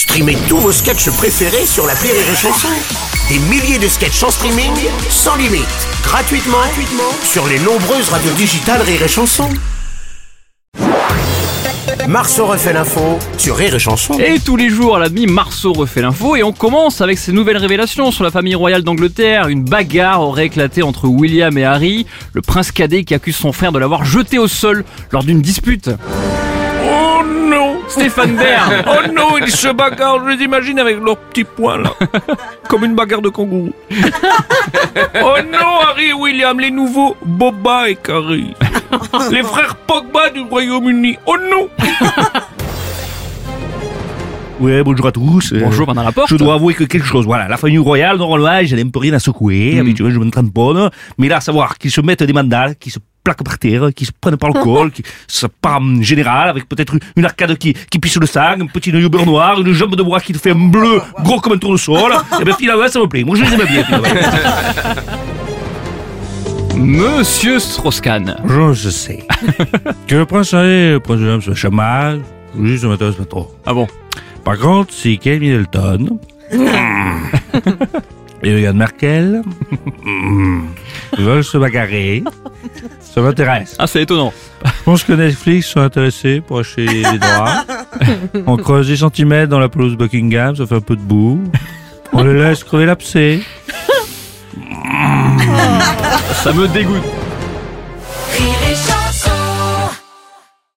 Streamez tous vos sketchs préférés sur la Rire et Chanson. Des milliers de sketchs en streaming, sans limite, gratuitement, gratuitement sur les nombreuses radios digitales Rire et Chanson. Marceau refait l'info sur Rire et Chanson. Et tous les jours à la demi, Marceau refait l'info et on commence avec ces nouvelles révélations sur la famille royale d'Angleterre. Une bagarre aurait éclaté entre William et Harry, le prince cadet qui accuse son frère de l'avoir jeté au sol lors d'une dispute. Oh non Stéphane Bern Oh non, ils se bagarrent, je les imagine avec leurs petits poings là. Comme une bagarre de kangourou. Oh non, Harry et William, les nouveaux Boba et Carrie. Les frères Pogba du Royaume-Uni. Oh non Ouais, bonjour à tous. Euh, Bonjour, Bernard Laporte. Je dois avouer que quelque chose, voilà, la famille royale, normalement, ai un peu rien à secouer. Mm. Habituellement, je me tamponne. Mais là, savoir qu'ils se mettent des mandales, qu'ils se plaquent par terre, qu'ils se prennent par le col, qu'ils se en général, avec peut-être une arcade qui, qui pisse le sang, un petit œil beurre noir, une jambe de bois qui te fait un bleu gros comme un tournesol. Et ben, finalement, ça me plaît. Moi, je les aime bien. Monsieur Strauss-Kahn. Je, je sais. que le prince Harry le prince William se chamaillent, lui, ça m'intéresse pas trop. Ah bon? Par contre, si Kate Middleton et Meghan Merkel veulent se bagarrer, ça m'intéresse. Ah c'est étonnant. Je pense que Netflix sont intéressés pour acheter les droits. On creuse des centimètres dans la pelouse Buckingham, ça fait un peu de boue. On les laisse crever l'abcès. Ça me dégoûte.